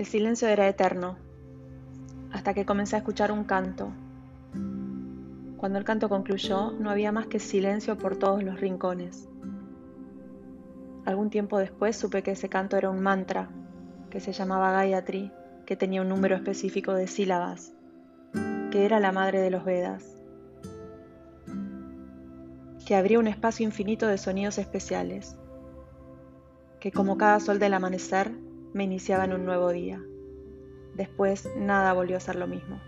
El silencio era eterno, hasta que comencé a escuchar un canto. Cuando el canto concluyó, no había más que silencio por todos los rincones. Algún tiempo después supe que ese canto era un mantra, que se llamaba Gayatri, que tenía un número específico de sílabas, que era la madre de los Vedas, que abría un espacio infinito de sonidos especiales, que como cada sol del amanecer me iniciaba en un nuevo día. Después nada volvió a ser lo mismo.